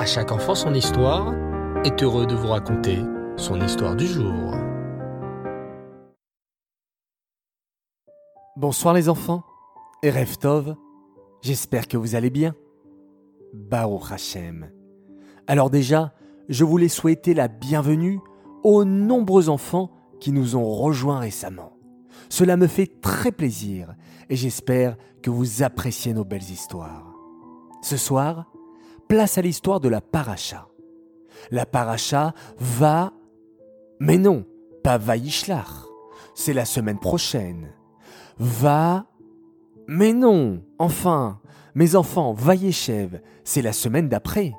À chaque enfant son histoire est heureux de vous raconter son histoire du jour. Bonsoir les enfants et Reftov, j'espère que vous allez bien. Baruch Hashem. Alors déjà, je voulais souhaiter la bienvenue aux nombreux enfants qui nous ont rejoints récemment. Cela me fait très plaisir et j'espère que vous appréciez nos belles histoires. Ce soir, place à l'histoire de la paracha. La paracha va... Mais non, pas Vaishlach. C'est la semaine prochaine. Va... Mais non, enfin, mes enfants, Vayeshev, c'est la semaine d'après.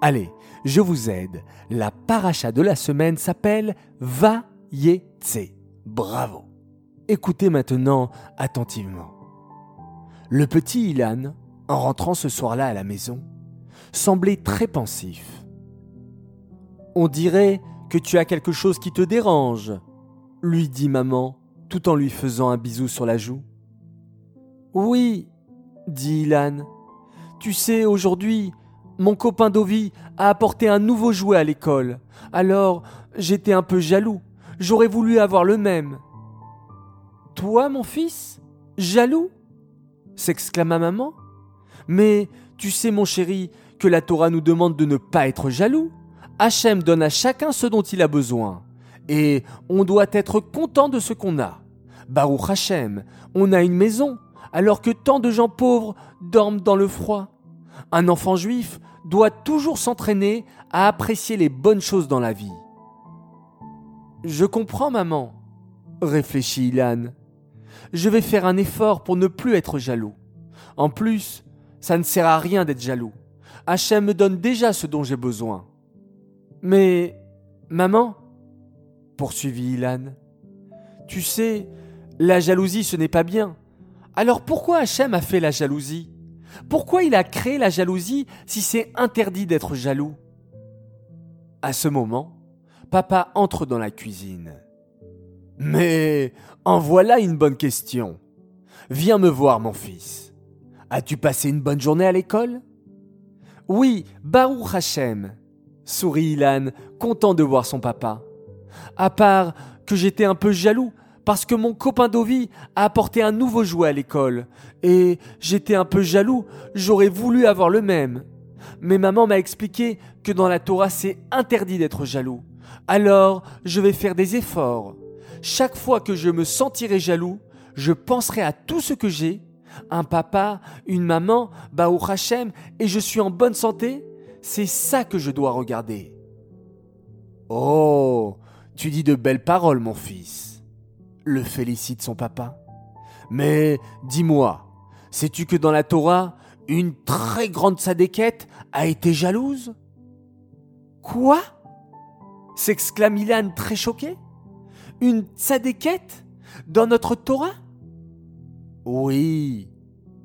Allez, je vous aide. La paracha de la semaine s'appelle Vayetse. Bravo. Écoutez maintenant attentivement. Le petit Ilan, en rentrant ce soir-là à la maison, semblait très pensif. On dirait que tu as quelque chose qui te dérange, lui dit maman, tout en lui faisant un bisou sur la joue. Oui, dit Ilan. Tu sais, aujourd'hui, mon copain Dovi a apporté un nouveau jouet à l'école. Alors, j'étais un peu jaloux. J'aurais voulu avoir le même. Toi, mon fils? Jaloux? s'exclama maman. Mais tu sais, mon chéri, que la Torah nous demande de ne pas être jaloux. Hachem donne à chacun ce dont il a besoin. Et on doit être content de ce qu'on a. Baruch Hachem, on a une maison, alors que tant de gens pauvres dorment dans le froid. Un enfant juif doit toujours s'entraîner à apprécier les bonnes choses dans la vie. Je comprends, maman, réfléchit Ilan je vais faire un effort pour ne plus être jaloux. En plus, ça ne sert à rien d'être jaloux. Hachem me donne déjà ce dont j'ai besoin. Mais, maman, poursuivit Ilan, tu sais, la jalousie ce n'est pas bien. Alors pourquoi Hachem a fait la jalousie? Pourquoi il a créé la jalousie si c'est interdit d'être jaloux? À ce moment, papa entre dans la cuisine. Mais en voilà une bonne question. Viens me voir, mon fils. As-tu passé une bonne journée à l'école? Oui, Baruch Hashem, sourit Ilan, content de voir son papa. À part que j'étais un peu jaloux parce que mon copain Dovi a apporté un nouveau jouet à l'école. Et j'étais un peu jaloux, j'aurais voulu avoir le même. Mais maman m'a expliqué que dans la Torah c'est interdit d'être jaloux. Alors je vais faire des efforts. Chaque fois que je me sentirai jaloux, je penserai à tout ce que j'ai, un papa, une maman, Baou Hachem, et je suis en bonne santé, c'est ça que je dois regarder. Oh, tu dis de belles paroles, mon fils, le félicite son papa. Mais dis-moi, sais-tu que dans la Torah, une très grande sadéquette a été jalouse? Quoi? S'exclame Ilan très choqué? Une tzadékette dans notre Torah? Oui,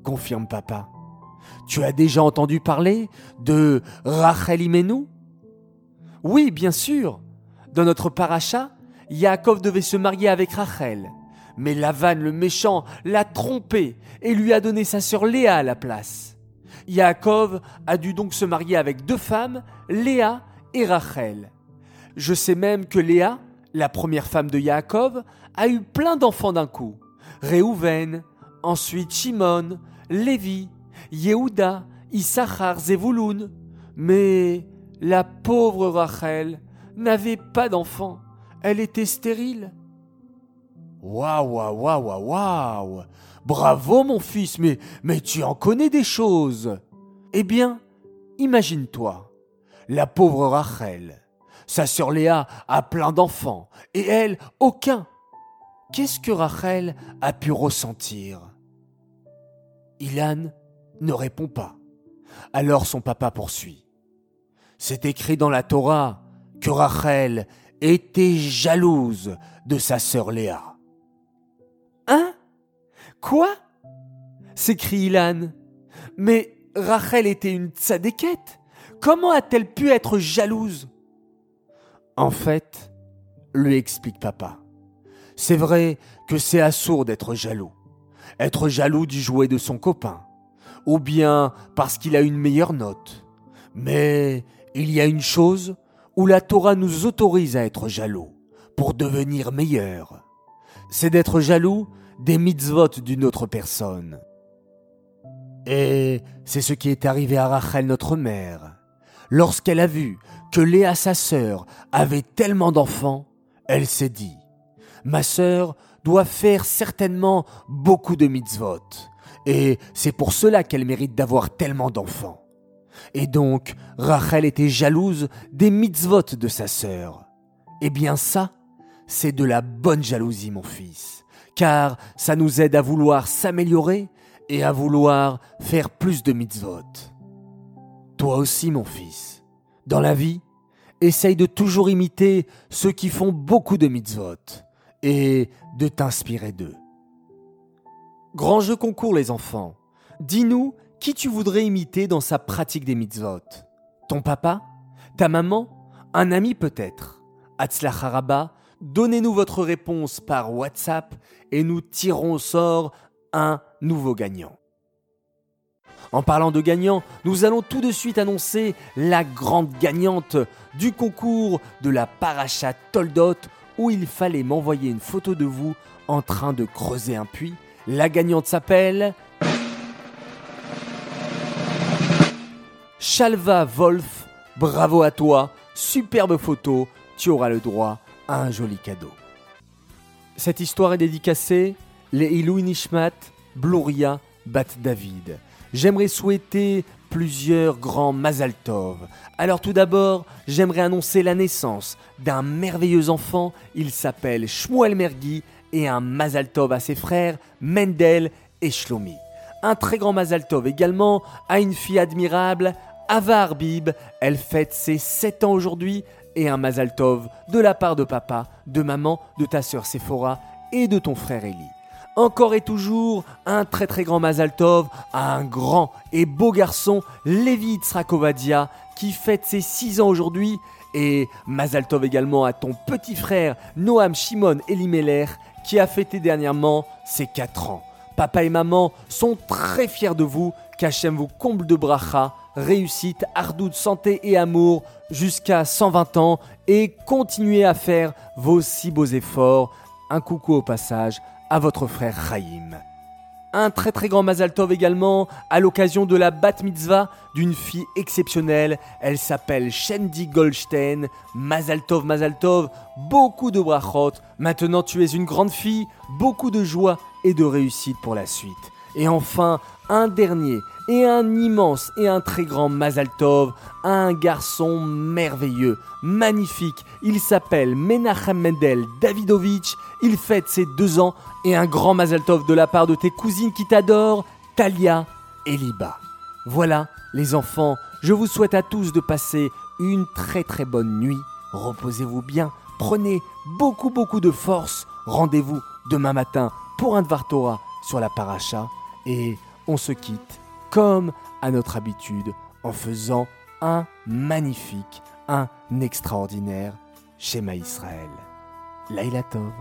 confirme papa. Tu as déjà entendu parler de Rachel Imenu? Oui, bien sûr. Dans notre paracha, Yaakov devait se marier avec Rachel. Mais Lavan, le méchant, l'a trompé et lui a donné sa sœur Léa à la place. Yaakov a dû donc se marier avec deux femmes, Léa et Rachel. Je sais même que Léa la première femme de Yaakov, a eu plein d'enfants d'un coup. Réhouven, ensuite Shimon, Lévi, Yehuda, Issachar, Zevouloun. Mais la pauvre Rachel n'avait pas d'enfants. Elle était stérile. Waouh, waouh, waouh, waouh Bravo, mon fils, mais, mais tu en connais des choses. Eh bien, imagine-toi, la pauvre Rachel sa sœur Léa a plein d'enfants et elle, aucun. Qu'est-ce que Rachel a pu ressentir? Ilan ne répond pas. Alors son papa poursuit. C'est écrit dans la Torah que Rachel était jalouse de sa sœur Léa. Hein? Quoi? S'écrie Ilan. Mais Rachel était une tzadékette. Comment a-t-elle pu être jalouse? En fait, lui explique papa, c'est vrai que c'est assourd d'être jaloux. Être jaloux du jouet de son copain, ou bien parce qu'il a une meilleure note. Mais il y a une chose où la Torah nous autorise à être jaloux pour devenir meilleurs. C'est d'être jaloux des mitzvot d'une autre personne. Et c'est ce qui est arrivé à Rachel, notre mère. Lorsqu'elle a vu que Léa, sa sœur, avait tellement d'enfants, elle s'est dit, ma sœur doit faire certainement beaucoup de mitzvot, et c'est pour cela qu'elle mérite d'avoir tellement d'enfants. Et donc, Rachel était jalouse des mitzvot de sa sœur. Eh bien ça, c'est de la bonne jalousie, mon fils, car ça nous aide à vouloir s'améliorer et à vouloir faire plus de mitzvot. Toi aussi, mon fils, dans la vie, essaye de toujours imiter ceux qui font beaucoup de mitzvot et de t'inspirer d'eux. Grand jeu concours, les enfants. Dis-nous qui tu voudrais imiter dans sa pratique des mitzvot? Ton papa? Ta maman? Un ami peut-être? Haraba, donnez-nous votre réponse par WhatsApp et nous tirons au sort un nouveau gagnant. En parlant de gagnants, nous allons tout de suite annoncer la grande gagnante du concours de la Paracha Toldot où il fallait m'envoyer une photo de vous en train de creuser un puits. La gagnante s'appelle Chalva Wolf. Bravo à toi, superbe photo, tu auras le droit à un joli cadeau. Cette histoire est dédicacée les Ilou Nishmat, Bluria, Bat David. J'aimerais souhaiter plusieurs grands Mazaltov. Alors tout d'abord, j'aimerais annoncer la naissance d'un merveilleux enfant. Il s'appelle Shmuel Mergui et un Mazaltov à ses frères Mendel et Shlomi. Un très grand Mazaltov également à une fille admirable, Ava Arbib. Elle fête ses 7 ans aujourd'hui et un Mazaltov de la part de papa, de maman, de ta sœur Sephora et de ton frère Eli encore et toujours un très très grand Mazaltov à un grand et beau garçon, Lévi Tsrakovadia, qui fête ses 6 ans aujourd'hui. Et Mazaltov également à ton petit frère Noam Shimon Elimeler, qui a fêté dernièrement ses 4 ans. Papa et maman sont très fiers de vous, qu'Hachem vous comble de bracha, réussite, ardoute, santé et amour jusqu'à 120 ans et continuez à faire vos si beaux efforts. Un coucou au passage à votre frère Chaim. Un très très grand Mazal Tov également à l'occasion de la bat mitzvah d'une fille exceptionnelle. Elle s'appelle Shendi Goldstein. Mazal Tov, Mazal Tov, beaucoup de brachot. Maintenant tu es une grande fille, beaucoup de joie et de réussite pour la suite. Et enfin, un dernier et un immense et un très grand Mazal Tov, un garçon merveilleux, magnifique. Il s'appelle Menachem Mendel Davidovich. Il fête ses deux ans et un grand Mazal Tov de la part de tes cousines qui t'adorent, Talia et Liba. Voilà, les enfants, je vous souhaite à tous de passer une très très bonne nuit. Reposez-vous bien, prenez beaucoup beaucoup de force. Rendez-vous demain matin pour un Dvar Torah sur la paracha et on se quitte comme à notre habitude en faisant un magnifique, un extraordinaire schéma Israël. Laïla Tov.